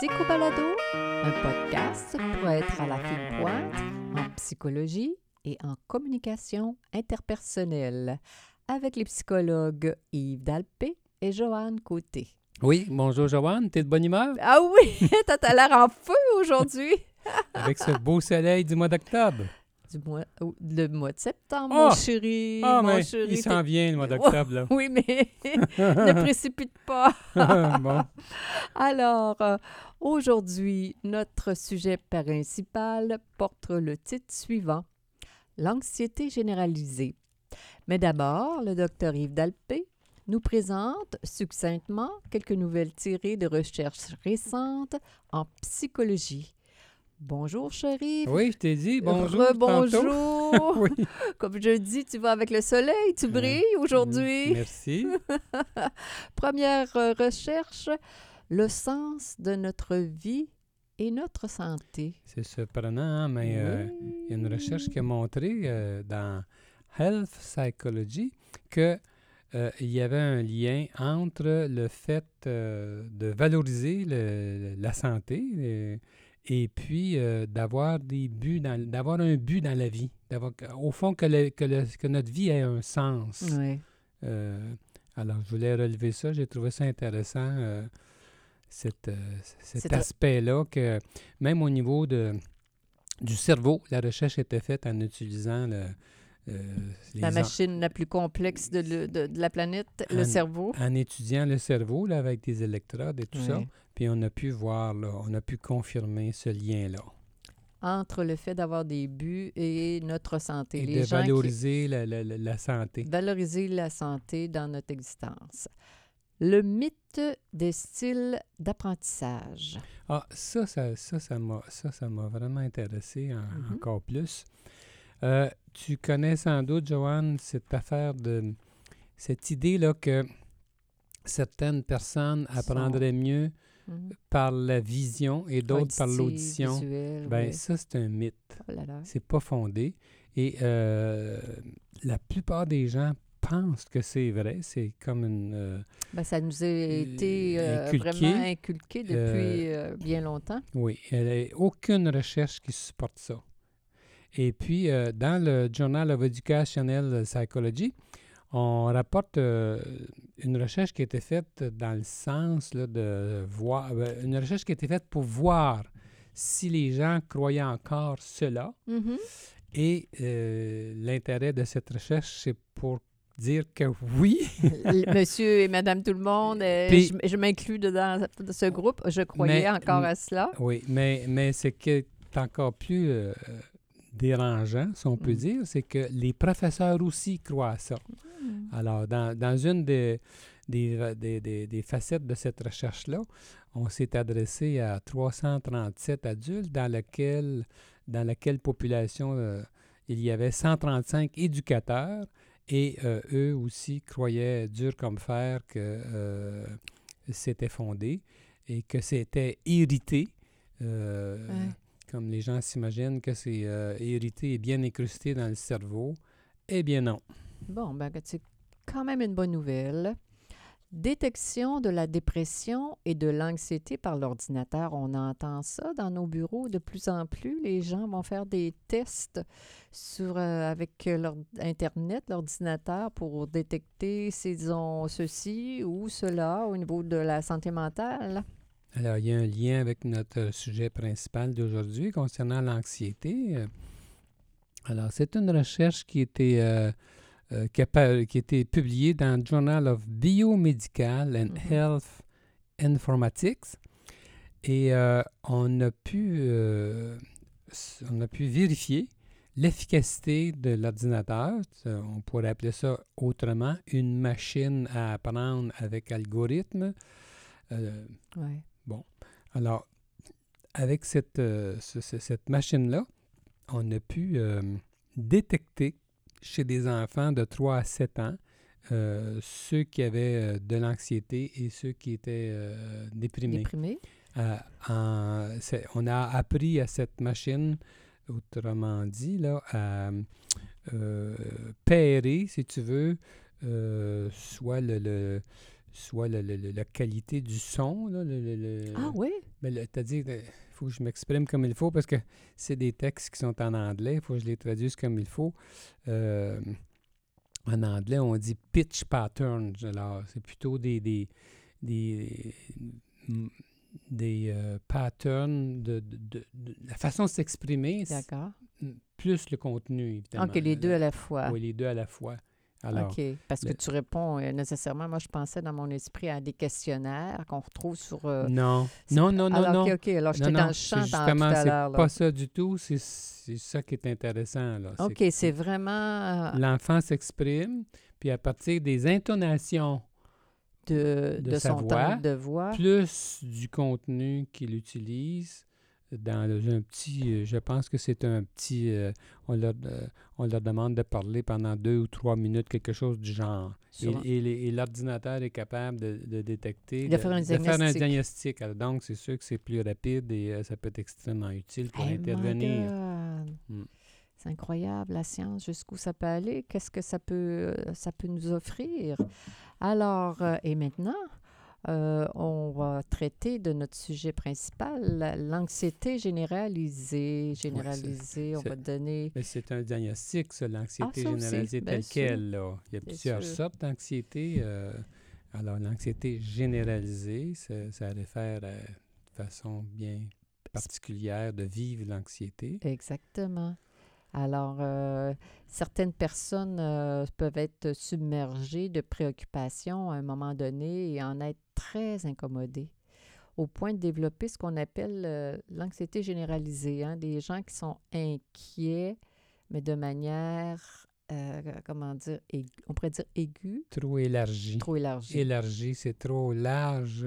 Psychobalado, un podcast pour être à la fine pointe en psychologie et en communication interpersonnelle avec les psychologues Yves Dalpé et Joanne Côté. Oui, bonjour Joanne, t'es de bonne humeur? Ah oui, t'as l'air en feu aujourd'hui. Avec ce beau soleil du mois d'octobre. Du mois, le mois de septembre, Oh! mon chéri. Ah, mon mais chéri, il s'en t'es- vient le mois d'octobre, là. Oui, mais ne précipite pas. bon, Alors, euh, aujourd'hui, notre sujet principal porte le titre suivant L'anxiété généralisée. Mais d'abord, le docteur Yves Dalpé nous présente succinctement quelques nouvelles tirées de recherches récentes en psychologie. Bonjour, chérie. oui, je t'ai dit bonjour. Bonjour. oui. Comme je dis, tu vas avec le soleil, tu brilles aujourd'hui. Merci. Première euh, recherche, le sens de notre vie et notre santé. C'est surprenant, hein, mais euh, il y a une recherche qui a montré euh, dans Health Psychology que euh, il y avait un lien entre le fait euh, de valoriser le- la santé euh, et puis euh, d'avoir des buts, d'avoir un but dans la vie, d'avoir au fond que, le- que, le- que notre vie ait un sens. Oui. Euh, alors, je voulais relever ça. J'ai trouvé ça intéressant, euh, cet, euh, cet aspect-là, que même au niveau de, du cerveau, la recherche était faite en utilisant le, euh, La en- machine la plus complexe de, le- de- de la planète, le cerveau. en étudiant le cerveau là, avec des électrodes et tout ça. Puis on a pu voir, là, on a pu confirmer ce lien-là. Entre le fait d'avoir des buts et notre santé. Et Les de gens valoriser la, la- la- la santé. valoriser la santé dans notre existence. Le mythe des styles d'apprentissage. Ah, ça, ça, ça, ça m'a, ça, ça m'a vraiment intéressé en- Mhm. encore plus. Euh, tu connais sans doute, Joanne, cette affaire de cette idée-là que certaines personnes apprendraient mieux Mhm. par la vision et d'autres par l'audition. Ben, oui. ça, c'est un mythe. Oh. C'est pas fondé. Et euh, la plupart des gens pensent que c'est vrai. C'est comme une. euh, Ben, ça nous a été euh, inculqué, vraiment inculqué depuis euh, bien longtemps. Oui, il n'y a aucune recherche qui supporte ça. Et puis, euh, dans le Journal of Educational Psychology, on rapporte euh, une recherche qui a été faite dans le sens là, de voir, euh, une recherche qui a été faite pour voir si les gens croyaient encore cela. Mhm. Et euh, l'intérêt de cette recherche, c'est pour dire que oui, Monsieur et Madame tout le monde, Puis- je, je m'inclus dedans de ce groupe. Je croyais Mais- encore à cela. Oui, mais, mais ce qui est encore plus euh, dérangeant, si on peut Mm. dire, c'est que les professeurs aussi croient à ça. Alors, dans, dans une des, des, des- des- facettes de cette recherche-là, on s'est adressé à 337 adultes dans laquelle, dans laquelle population euh, il y avait 135 éducateurs et euh, eux aussi croyaient dur comme fer que euh, c'était fondé et que c'était euh, Ouais. Comme les gens s'imaginent que c'est euh, hérité et bien incrusté dans le cerveau. Eh bien non. Bon, ben, c'est quand même une bonne nouvelle. Détection de la dépression et de l'anxiété par l'ordinateur. On entend ça dans nos bureaux de plus en plus. Les gens vont faire des tests sur, euh, avec euh, leur Internet, l'ordinateur, pour détecter s'ils ont ceci ou cela au niveau de la santé mentale. Alors, il y a un lien avec notre sujet principal d'aujourd'hui concernant l'anxiété. Euh, Alors, c'est une recherche qui, était, euh, euh, qui, a pa- qui a été publiée dans le Journal of Biomedical and Mhm. Health Informatics. Et euh, on, a pu, euh, on a pu vérifier l'efficacité de l'ordinateur. Euh, On pourrait appeler ça autrement une machine à apprendre avec algorithme. Euh, Ouais. alors, avec cette, euh, ce- ce- cette machine-là, on a pu euh, détecter chez des enfants de 3 à 7 ans euh, ceux qui avaient de l'anxiété et ceux qui étaient déprimés. Déprimé. En- c'est- on a appris à cette machine, autrement dit, là, à pairer, si tu veux, soit le, le- soit le- le- le- la qualité du son. Là, le, le- le- Ah oui? C'est-à-dire, il faut que je m'exprime comme il faut parce que c'est des textes qui sont en anglais. Il faut que je les traduise comme il faut. Euh, en anglais, on dit pitch patterns. Alors, c'est plutôt des, des, des, des, euh, patterns de, de- de- de- la façon de s'exprimer, D'accord. plus le contenu, évidemment. OK, les deux à la fois. Oui, les deux à la fois. Alors, OK. Parce que le- tu réponds euh, nécessairement, moi, je pensais dans mon esprit à des questionnaires qu'on retrouve sur. euh, non, non, non, non, alors, non. OK, OK. Alors, j'étais dans le champ tout à l'heure. pas ça du tout. C'est ça qui est intéressant. Là. OK, c'est vraiment euh, L'enfant s'exprime, puis à partir des intonations, de, de de sa son voix, temps de voix. plus du contenu qu'il utilise, dans un petit, euh, je pense que c'est un petit, euh, on, leur, euh, on leur demande de parler pendant deux ou trois minutes, quelque chose du genre. Et, sur- et l'ordinateur est capable de, de détecter, De faire un diagnostic. diagnostic. Alors, donc, c'est sûr que c'est plus rapide et euh, ça peut être extrêmement utile pour Hey, intervenir. Mm. C'est incroyable, la science, jusqu'où ça peut aller, qu'est-ce que ça peut, ça peut nous offrir. Alors, et maintenant, euh, on va traiter de notre sujet principal, la- l'anxiété généralisée. Généralisée, on va donner... Mais c'est un diagnostic, ça, l'anxiété Ah, généralisée telle quelle. Là. Il y a plusieurs sûr. sortes d'anxiété. euh, alors, l'anxiété généralisée, ça, ça réfère à une façon bien particulière de vivre l'anxiété. Exactement. Alors, euh, certaines personnes euh, peuvent être submergées de préoccupations à un moment donné et en être très incommodées, au point de développer ce qu'on appelle euh, l'anxiété généralisée, hein, des gens qui sont inquiets, mais de manière, euh, comment dire, aigu- on pourrait dire aiguë, Trop élargie. trop élargie. Élargie, c'est trop large.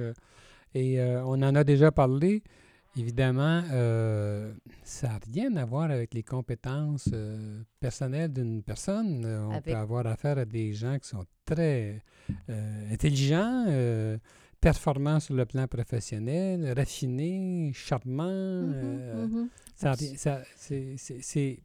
Et euh, on en a déjà parlé. Évidemment, ça n'a rien à voir avec les compétences personnelles d'une personne. On Avec- peut avoir affaire à des gens qui sont très intelligents, performants sur le plan professionnel, raffinés, charmants. Mhm, euh, ça ça- c'est c'est- c'est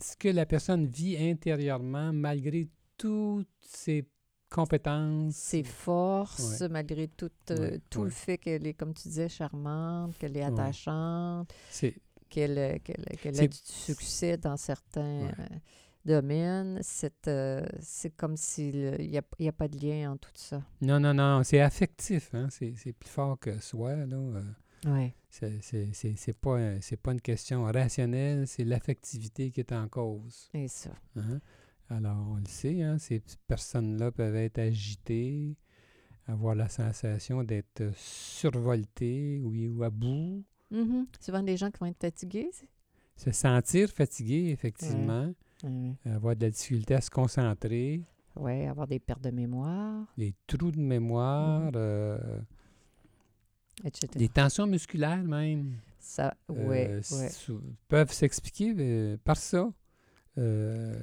ce que la personne vit intérieurement malgré toutes ses compétences. ses forces, Ouais. malgré tout, euh, Ouais, tout ouais. le fait qu'elle est, comme tu disais, charmante, qu'elle est attachante, C'est qu'elle qu'elle- qu'elle a du succès dans certains euh, domaines. C'est euh, c'est comme s'il n'y a, y a pas de lien entre tout ça. Non, non, non, c'est affectif, hein? c'est c'est plus fort que soi. Là. euh, Oui. c'est- c'est c'est- c'est pas, un- pas une question rationnelle, c'est l'affectivité qui est en cause. Et ça. hein? Alors, on le sait, hein, ces personnes-là peuvent être agitées, avoir la sensation d'être survoltées oui, ou à bout, Mhm. Souvent des gens qui vont être fatigués. se sentir fatigué, effectivement, Oui. avoir de la difficulté à se concentrer, Ouais, avoir des pertes de mémoire, des trous de mémoire, euh, etc. des tensions musculaires même. Ça, oui, euh, oui. sou- peuvent s'expliquer euh, par ça. Euh,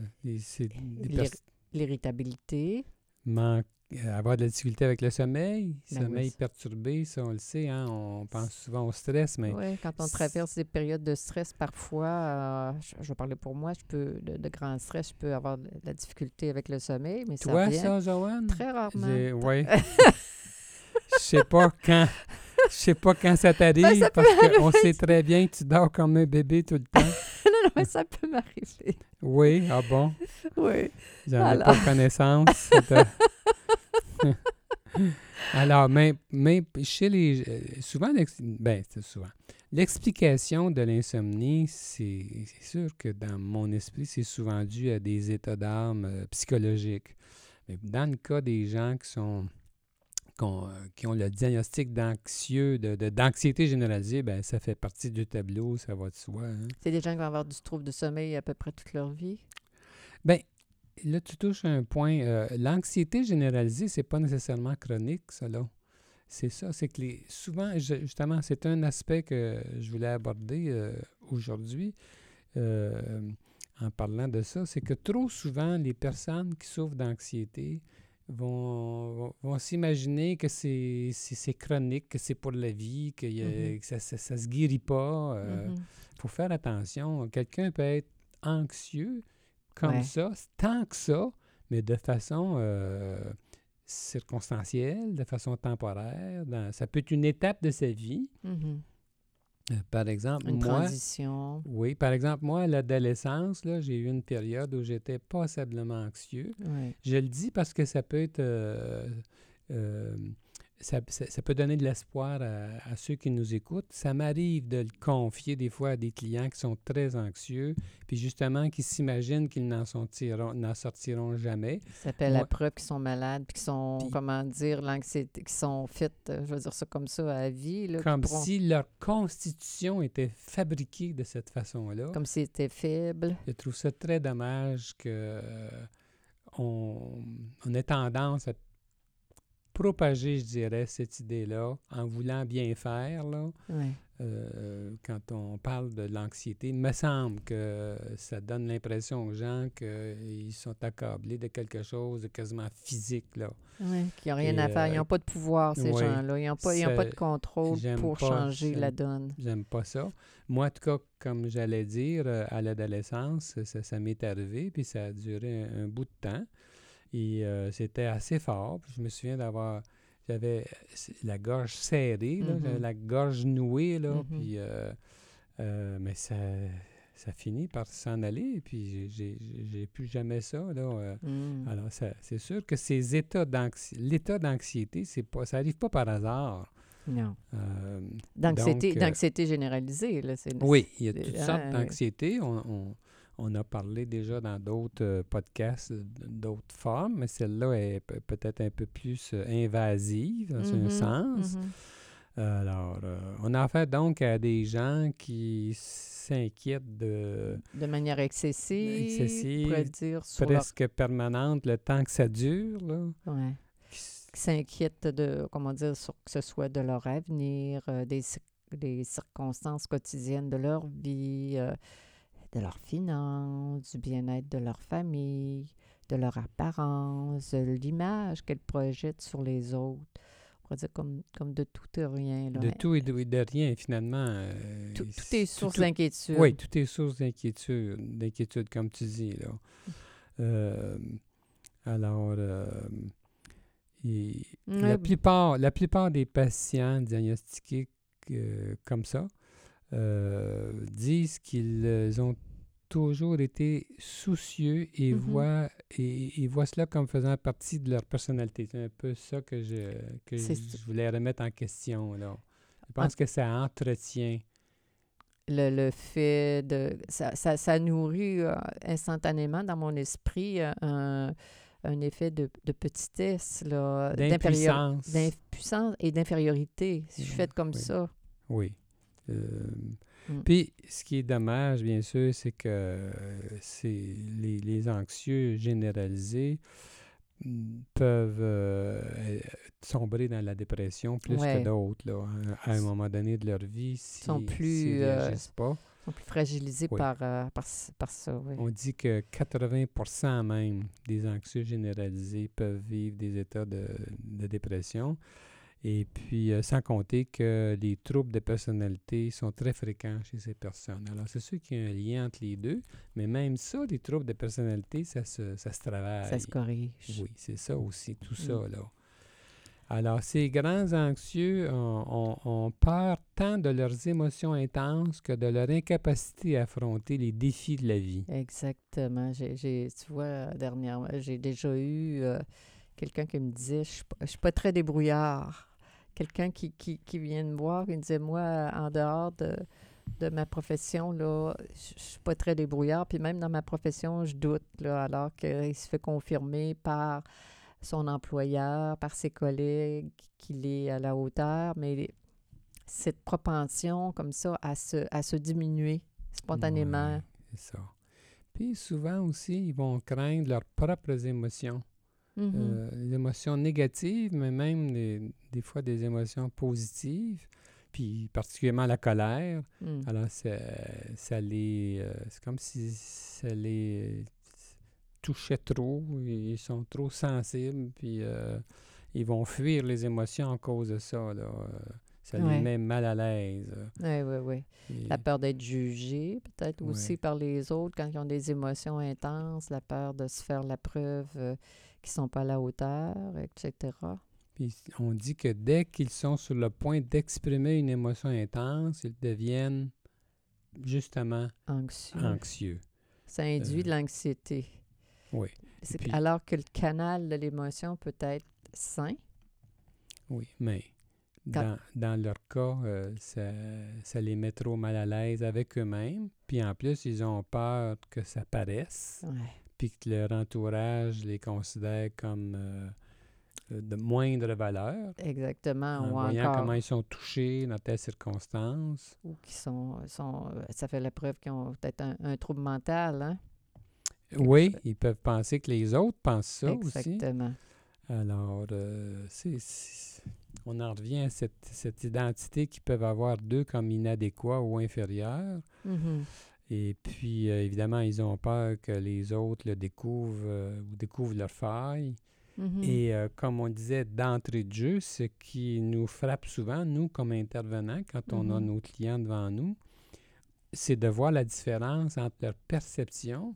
L'irritabilité. manque- euh, avoir de la difficulté avec le sommeil, Ben oui, sommeil ça- perturbé, ça on le sait, hein, on pense souvent au stress, mais Oui, quand on traverse des périodes de stress, parfois, euh, je, je vais parler pour moi, je peux, de, de grand stress, je peux avoir de la difficulté avec le sommeil, mais ça toi revient ça, Joanne? très rarement. Ouais. Je sais pas quand. Je sais pas quand ça t'arrive Ben, ça parce qu'on sait très bien que tu dors comme un bébé tout le temps. non, non, mais ça peut m'arriver. Oui, ah bon, Oui. j'en ai pas connaissance. De- Alors, mais, mais chez les. euh, Souvent, ben, c'est souvent. L'explication de l'insomnie, c'est sûr que dans mon esprit, c'est souvent dû à des états d'âme euh, psychologiques. Mais dans le cas des gens qui sont euh, qui ont le diagnostic d'anxieux, de, de- d'anxiété généralisée, ben ça fait partie du tableau, ça va de soi. hein. C'est des gens qui vont avoir du trouble de sommeil à peu près toute leur vie? Ben, là, tu touches à un point. euh, l'anxiété généralisée, c'est pas nécessairement chronique, là. C'est ça, c'est que les, souvent, je- justement, c'est un aspect que je voulais aborder euh, aujourd'hui euh, en parlant de ça, c'est que trop souvent, les personnes qui souffrent d'anxiété vont, vont, vont s'imaginer que c'est, chronique, que c'est pour la vie, que, y a- Mhm. que ça, ça, ça se guérit pas. Il Mhm. faut faire attention. Quelqu'un peut être anxieux comme Ouais. ça, tant que ça, mais de façon euh, circonstancielle, de façon temporaire. dans- ça peut être une étape de sa vie. Mhm. Euh, par exemple, Une moi, transition. oui, par exemple, moi, à l'adolescence, là, j'ai eu une période où j'étais passablement anxieux. Ouais. Je le dis parce que ça peut être. euh, ça, ça- ça peut donner de l'espoir à, à ceux qui nous écoutent. Ça m'arrive de le confier des fois à des clients qui sont très anxieux, puis justement qui s'imaginent qu'ils n'en sortiront, n'en sortiront jamais. Ça s'appelle la preuve qu'ils sont malades, puis qu'ils sont, Puis- comment dire, l'anxiété, qui sont fit, euh, je veux dire ça comme ça, à vie. Là, Comme pourront- si leur constitution était fabriquée de cette façon-là. Comme s'ils étaient faibles. Je trouve ça très dommage que euh, on, tendance à propager, je dirais, cette idée-là en voulant bien faire. Là. Euh, quand on parle de l'anxiété, il me semble que ça donne l'impression aux gens qu'ils sont accablés de quelque chose de quasiment physique. Là. Ouais, qui n'ont rien Et, à faire. Ils euh, n'ont pas de pouvoir, ces oui, gens-là. Ils n'ont pas, ils ont pas de contrôle pour pas, changer la donne. J'aime pas ça. Moi, en tout cas, comme j'allais dire, euh, à l'adolescence, ça, ça m'est arrivé, puis ça a duré un, un bout de temps. Et euh, c'était assez fort. Puis je me souviens d'avoir. J'avais la gorge serrée, là, Mhm. la gorge nouée, là, Mhm. puis. euh, euh, mais ça, ça finit par s'en aller, puis j'ai- plus jamais ça, là. Mm. alors, ça- c'est sûr que ces états d'anxiété, l'état d'anxiété, c'est pas, ça arrive pas par hasard. Non. Euh, D'anxiété, euh, généralisée. Là, oui, il y a toutes ah, sortes oui. d'anxiétés. On, on- on a parlé déjà dans d'autres euh, podcasts d'autres formes, mais celle-là est pe- peut-être un peu plus euh, invasive dans un Mhm, sens. mhm. Alors, euh, on a affaire donc à des gens qui s'inquiètent de De manière excessive. Excessive, on pourrait dire, sur leur- presque permanente le temps que ça dure. Là. ouais. Qui s'inquiètent de, comment dire, sur, que ce soit de leur avenir, euh, des, des circonstances quotidiennes de leur vie, euh, de leurs finances, du bien-être de leur famille, de leur apparence, de l'image qu'elles projettent sur les autres. On pourrait dire comme, comme de tout et rien. là. De tout et de, et de rien, finalement. euh, Tout, est source d'inquiétude. Oui, tout est source d'inquiétude, d'inquiétude, comme tu dis. Là. Euh, alors, euh, et la, plupart, la plupart des patients diagnostiqués comme ça disent qu'ils euh, ont toujours été soucieux et, Mhm. voient, et, et voient cela comme faisant partie de leur personnalité. C'est un peu ça que je, que je voulais remettre en question. Là. Je Ah. pense que ça entretient. le, le fait de... Ça, ça, ça nourrit euh, instantanément dans mon esprit euh, un, un effet de, de petitesse, D'impuissance. d'impuissance et d'infériorité. Si je suis faite comme oui. ça. Oui. Euh, Mm. Puis, ce qui est dommage, bien sûr, c'est que euh, c'est les, les anxieux généralisés mm, peuvent euh, sombrer dans la dépression plus Ouais. que d'autres, à un moment donné de leur vie, si, euh, pas. Ils sont plus fragilisés Oui. par, euh, par, ça. Oui. On dit que 80% même des anxieux généralisés peuvent vivre des états de, de dépression. Et puis, euh, sans compter que les troubles de personnalité sont très fréquents chez ces personnes. Alors, c'est sûr qu'il y a un lien entre les deux, mais même ça, les troubles de personnalité, ça se, ça se travaille. Ça se corrige. Oui, c'est ça aussi, tout Mm. ça, là. Alors, ces grands anxieux ont, ont- ont peur tant de leurs émotions intenses que de leur incapacité à affronter les défis de la vie. Exactement. J'ai, j'ai- tu vois, dernièrement, j'ai déjà eu euh, quelqu'un qui me disait, je je suis pas très débrouillard. Quelqu'un qui, qui, qui vient me voir et me disait, moi, en dehors de, de ma profession, là, je je suis pas très débrouillard. Puis même dans ma profession, je doute, là, alors qu'il se fait confirmer par son employeur, par ses collègues, qu'il est à la hauteur. Mais cette propension comme ça à se, à se diminuer spontanément. C'est ça. Puis souvent aussi, ils vont craindre leurs propres émotions. Euh, les émotions négatives, mais même des, des fois des émotions positives, puis particulièrement la colère. Mm. Alors, ça, ça les. euh, c'est comme si ça les touchait trop. Ils sont trop sensibles, puis euh, ils vont fuir les émotions à cause de ça. là. Ça Ouais. les met mal à l'aise. Oui, oui, oui. Et- La peur d'être jugé, peut-être Ouais. aussi par les autres quand ils ont des émotions intenses, la peur de se faire la preuve qu'ils ne sont pas à la hauteur, etc. Puis on dit que dès qu'ils sont sur le point d'exprimer une émotion intense, ils deviennent justement Anxieux. anxieux. Ça induit Euh, de l'anxiété. Oui. Puis- Alors que le canal de l'émotion peut être sain? Oui, mais dans, dans leur cas, euh, ça, ça les met trop mal à l'aise avec eux-mêmes. Puis en plus, ils ont peur que ça paraisse, Ouais. Puis que leur entourage les considère comme euh, euh, de moindre valeur. Exactement. En ou voyant encore, comment ils sont touchés dans telles circonstances. ou qui sont, sont, euh, ça fait la preuve qu'ils ont peut-être un, un trouble mental. Hein? Oui, ils peuvent penser que les autres pensent ça aussi. Exactement. Alors, euh, on en revient à cette, cette identité qu'ils peuvent avoir d'eux comme inadéquats ou inférieurs. Mhm. Et puis, euh, évidemment, ils ont peur que les autres le découvrent euh, ou découvrent leurs failles. Mhm. Et euh, comme on disait d'entrée de jeu, ce qui nous frappe souvent, nous, comme intervenants, quand on a Mhm. nos clients devant nous, c'est de voir la différence entre leur perception,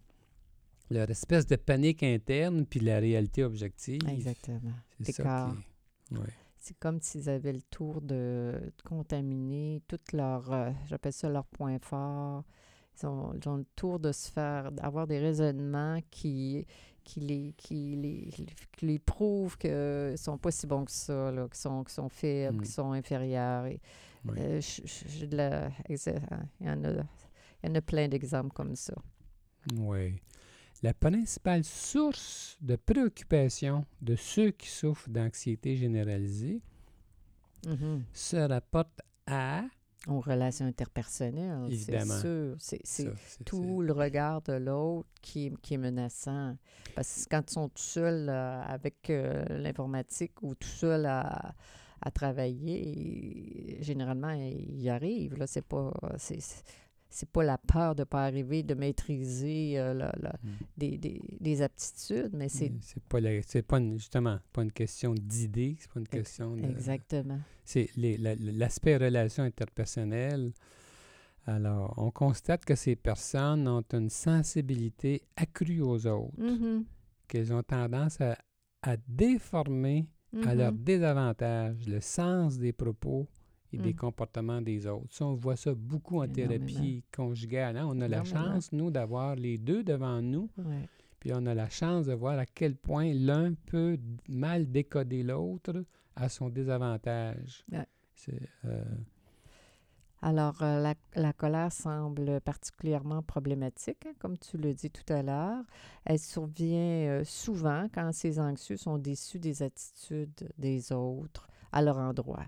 leur espèce de panique interne, puis la réalité objective. Exactement. C'est ça qui ouais. C'est comme s'ils avaient le tour de, contaminer toutes leurs, euh, j'appelle ça leurs points forts. Ils ont, ils ont le tour de se faire, d'avoir des raisonnements qui, qui, les, qui, les, qui les prouvent qu'ils ne sont pas si bons que ça, là, qu'ils sont, sont faibles, Mm. qu'ils sont inférieurs. Et, euh, j- j- j'ai de la- exa- il, y en a, il y en a plein d'exemples comme ça. Oui. La principale source de préoccupation de ceux qui souffrent d'anxiété généralisée Mhm. se rapporte à Aux relations interpersonnelles, c'est sûr. C'est, tout le regard de l'autre qui, est- qui est menaçant. Parce que quand ils sont tout seuls euh, avec euh, l'informatique ou tout seuls à, à travailler, généralement, ils y arrivent. Là, c'est pas... C'est- c'est pas la peur de ne pas arriver, de maîtriser euh, la- la- Mm. des, des, des aptitudes, mais c'est C'est pas, la- c'est pas une- justement pas une question d'idée, c'est pas une question de. exactement. C'est l'aspect relation interpersonnelle. Alors, on constate que ces personnes ont une sensibilité accrue aux autres, Mhm. qu'elles ont tendance à, à déformer à leur Mhm. désavantage le sens des propos et des Mm. comportements des autres. Ça, on voit ça beaucoup en Énormément. thérapie conjugale. hein. On a la chance, nous, d'avoir les deux devant nous, Ouais. puis on a la chance de voir à quel point l'un peut mal décoder l'autre à son désavantage. Ouais. Euh, Alors, euh, la, la colère semble particulièrement problématique, hein, comme tu le dis tout à l'heure. Elle survient euh, souvent quand ces anxieux sont déçus des attitudes des autres à leur endroit.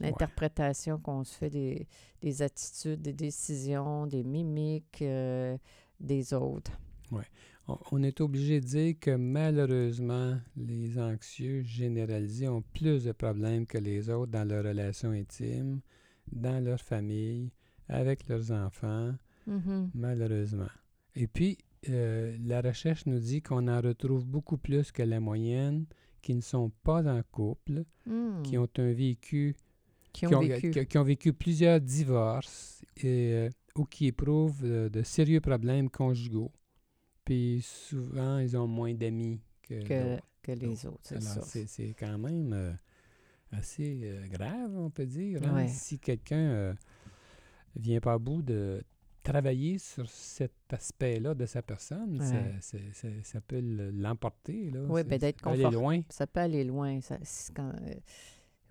L'interprétation qu'on se fait des, des attitudes, des décisions, des mimiques euh, des autres. on, on est obligé de dire que malheureusement, les anxieux généralisés ont plus de problèmes que les autres dans leurs relations intimes, dans leur famille, avec leurs enfants. Mhm. Malheureusement. Et puis, euh, la recherche nous dit qu'on en retrouve beaucoup plus que la moyenne qui ne sont pas en couple, Mm. qui ont un vécu, Qui ont qui ont, vécu. qui- ont vécu plusieurs divorces et, euh, ou qui éprouvent euh, de sérieux problèmes conjugaux. Puis souvent, ils ont moins d'amis que, que, les autres, c'est Alors, c'est, quand même euh, assez euh, grave, on peut dire. hein. Ouais. Si quelqu'un vient pas à bout de travailler sur cet aspect-là de sa personne, ça, Ouais. ça peut le- l'emporter. Là. Oui, ben, d'être ça peut aller loin. Ça peut aller loin. Ça, c'est quand,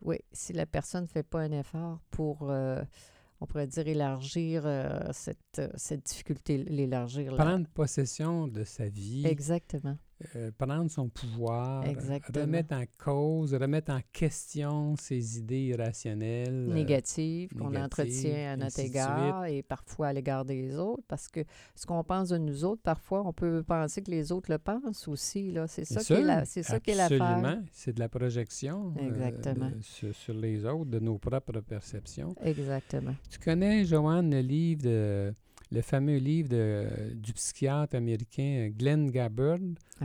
oui, si la personne ne fait pas un effort pour, euh, on pourrait dire, élargir euh, cette, euh, cette difficulté, l'élargir. Prendre possession de sa vie, Exactement. Euh, prendre son pouvoir, Exactement. remettre en cause, remettre en question ses idées irrationnelles. euh, Négative qu'on négatives, entretient à notre égard et parfois à l'égard des autres. Parce que ce qu'on pense de nous autres, parfois, on peut penser que les autres le pensent aussi. Là. C'est ça, qui est la, c'est ça qui est l'affaire. Absolument. C'est de la projection euh, de- sur, sur les autres, de nos propres perceptions. Exactement. Tu connais, Joanne, le livre de le fameux livre de- du psychiatre américain Glenn Gabbard,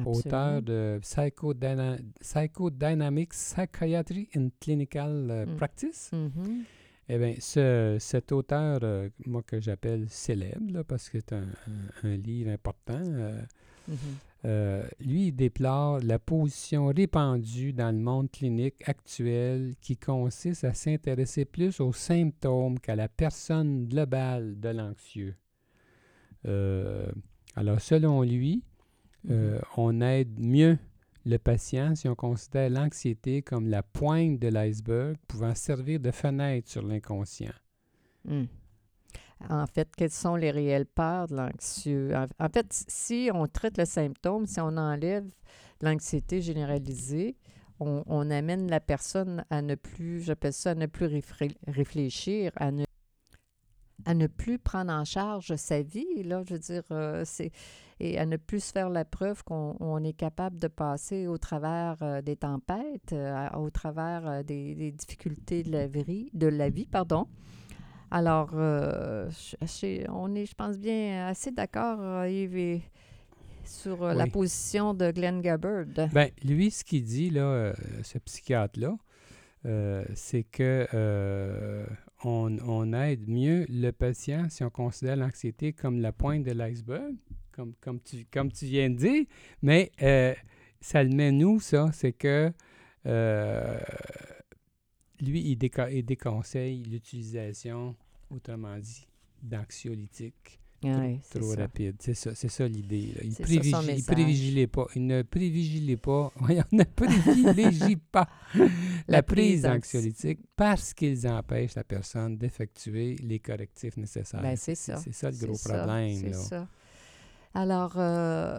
auteur de Psychodyna- Psychodynamic Psychiatry in Clinical euh, Mm. Practice. Mhm. Eh bien, ce, cet auteur, euh, moi que j'appelle célèbre, là, parce que c'est un, un- un livre important, euh, Mhm. euh, lui, il déplore la position répandue dans le monde clinique actuel qui consiste à s'intéresser plus aux symptômes qu'à la personne globale de l'anxieux. Euh, alors, selon lui, euh, on aide mieux le patient si on considère l'anxiété comme la pointe de l'iceberg pouvant servir de fenêtre sur l'inconscient. Mm. En fait, quelles sont les réelles peurs de l'anxieux? En, fait, si on traite le symptôme, si on enlève l'anxiété généralisée, on, on amène la personne à ne plus, j'appelle ça, à ne plus réfléchir, à ne, à ne plus prendre en charge sa vie. Là, je veux dire, euh, c'est et à ne plus se faire la preuve qu'on on est capable de passer au travers euh, des tempêtes, euh, au travers des, des difficultés de la vie, de la vie pardon. Alors, je- on est, je pense bien, assez d'accord, Yves, sur la position de Glenn Gabbard. Ben, lui, ce qu'il dit, là, ce psychiatre-là, euh, c'est que euh, on, aide mieux le patient si on considère l'anxiété comme la pointe de l'iceberg, comme, tu, comme viens de dire, mais euh, ça le met nous, ça, c'est que euh, lui, il, il déconseille l'utilisation, autrement dit, d'anxiolytiques Ouais, c'est trop ça. rapide. C'est ça, c'est ça l'idée. Il privilégie, il privilégie pas. Il ne privilégie pas. Voyons, ne privilégie pas la, prise d'anxiolytiques parce qu'ils empêchent la personne d'effectuer les correctifs nécessaires. Ben, c'est ça. C'est ça le gros problème. C'est ça. Alors, euh,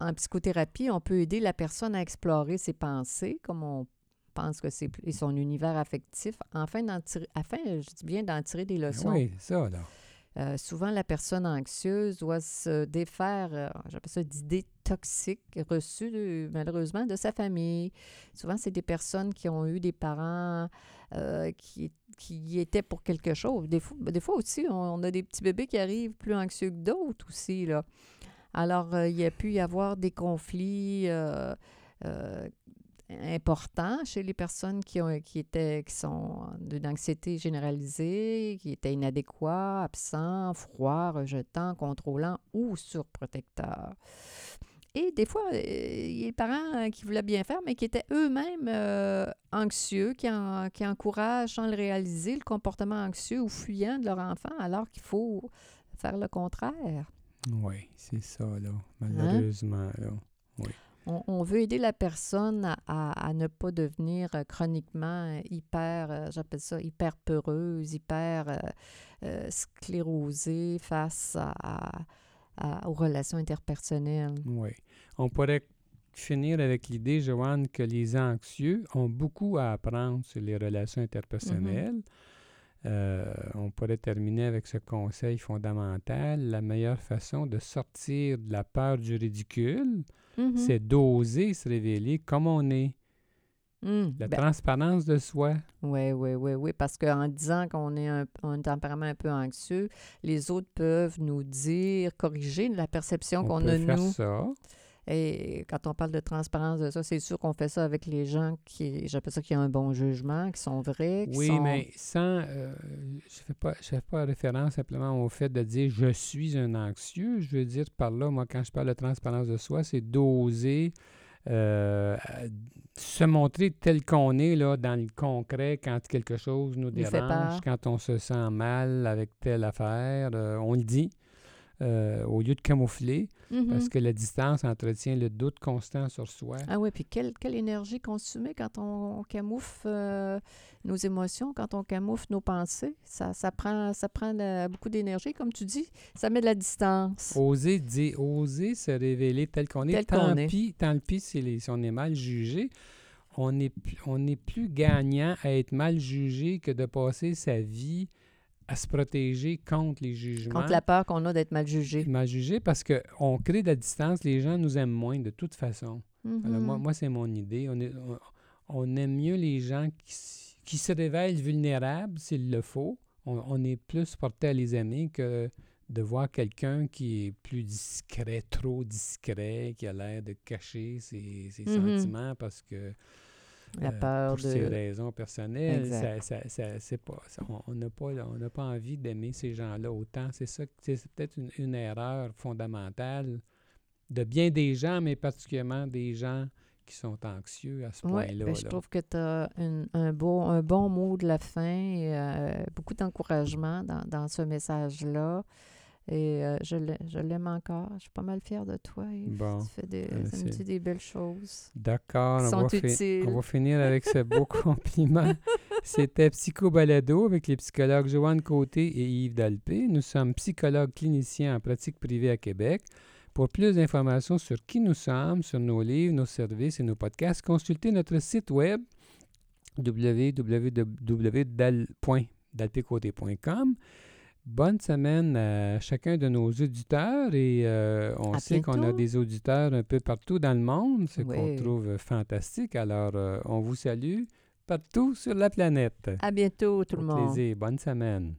en psychothérapie, on peut aider la personne à explorer ses pensées, comme on pense que c'est et son univers affectif, afin, d'en tirer, afin je dis bien, d'en tirer des Ben leçons. Oui, ça. Là. Euh, souvent, la personne anxieuse doit se défaire, euh, j'appelle ça d'idées toxiques reçues malheureusement de sa famille. Souvent, c'est des personnes qui ont eu des parents euh, qui, qui étaient pour quelque chose. Des fois, des fois aussi, on, a des petits bébés qui arrivent plus anxieux que d'autres aussi. Là. Alors, il y a pu y avoir des conflits importants chez les personnes qui, ont, qui, étaient, qui sont d'une anxiété généralisée, qui étaient inadéquats, absents, froids, rejetants, contrôlants ou surprotecteurs. Et des fois, euh, il y a des parents euh, qui voulaient bien faire, mais qui étaient eux-mêmes euh, anxieux, qui, en- qui encouragent sans le réaliser le comportement anxieux ou fuyant de leur enfant, alors qu'il faut faire le contraire. Oui, c'est ça, Hein? là. Malheureusement, là. On, on veut aider la personne à, à- à ne pas devenir euh, chroniquement hyper, euh, j'appelle ça hyper peureuse, hyper euh, euh, sclérosée face à, aux relations interpersonnelles. Oui. On pourrait finir avec l'idée, Joanne, que les anxieux ont beaucoup à apprendre sur les relations interpersonnelles. Euh, on pourrait terminer avec ce conseil fondamental. La meilleure façon de sortir de la peur du ridicule, Mhm. c'est d'oser se révéler comme on est. Mm. La Ben, transparence de soi. Oui, oui, oui, oui, parce qu'en disant qu'on est un, un tempérament un peu anxieux, les autres peuvent nous dire, corriger la perception On qu'on a de faire nous. ça. Et quand on parle de transparence de ça, c'est sûr qu'on fait ça avec les gens qui, j'appelle ça, qui ont un bon jugement, qui sont vrais, qui Oui, sont... mais sans. euh, je ne fais, pas- je fais pas référence simplement au fait de dire je suis un anxieux. Je veux dire par là, moi, quand je parle de transparence de soi, c'est d'oser euh, se montrer tel qu'on est là, dans le concret quand quelque chose nous dérange, quand on se sent mal avec telle affaire. euh, on le dit. euh, au lieu de camoufler, Mhm. parce que la distance entretient le doute constant sur soi. Ah oui, puis quelle, quelle énergie consumée quand on, on camoufle euh, nos émotions, quand on camoufle nos pensées. Ça, ça prend, ça prend de- beaucoup d'énergie, comme tu dis. Ça met de la distance. Oser dire, oser se révéler tel qu'on est. Tel tant est. pis, tant pis si, les- si on est mal jugé. On est, on est plus gagnant à être mal jugé que de passer sa vie à se protéger contre les jugements. Contre la peur qu'on a d'être mal jugé. Mal jugé parce qu'on crée de la distance, les gens nous aiment moins de toute façon. Alors moi, Mhm. moi c'est mon idée. On, est- on, on aime mieux les gens qui, qui se révèlent vulnérables s'il le faut. On, on est plus porté à les aimer que de voir quelqu'un qui est plus discret, trop discret, qui a l'air de cacher ses, ses Mhm. sentiments parce que La euh, peur pour ses de... raisons personnelles, ça, ça- ça- c'est pas, on- n'a pas, on pas envie d'aimer ces gens-là autant. C'est ça, c'est peut-être une, une erreur fondamentale de bien des gens, mais particulièrement des gens qui sont anxieux à ce Oui, point-là. je là. trouve que tu as un, beau, un bon mot de la fin et euh, beaucoup d'encouragement dans, dans ce message-là. Et euh, je l'ai- je l'aime encore. Je suis pas mal fière de toi. Bon, Tu fais des, euh, me des belles choses. D'accord, on, on va finir avec ce beau compliment. C'était Psycho Balado avec les psychologues Joanne Côté et Yves Dalpé. Nous sommes psychologues cliniciens en pratique privée à Québec. Pour plus d'informations sur qui nous sommes, sur nos livres, nos services et nos podcasts, consultez notre site web www.dalpécoté.com. Bonne semaine à chacun de nos auditeurs et euh, on À sait qu'on a des auditeurs un peu partout dans le monde, ce qu'on trouve fantastique. Alors, euh, on vous salue partout sur la planète. À bientôt, tout Au le monde. plaisir. Bonne semaine.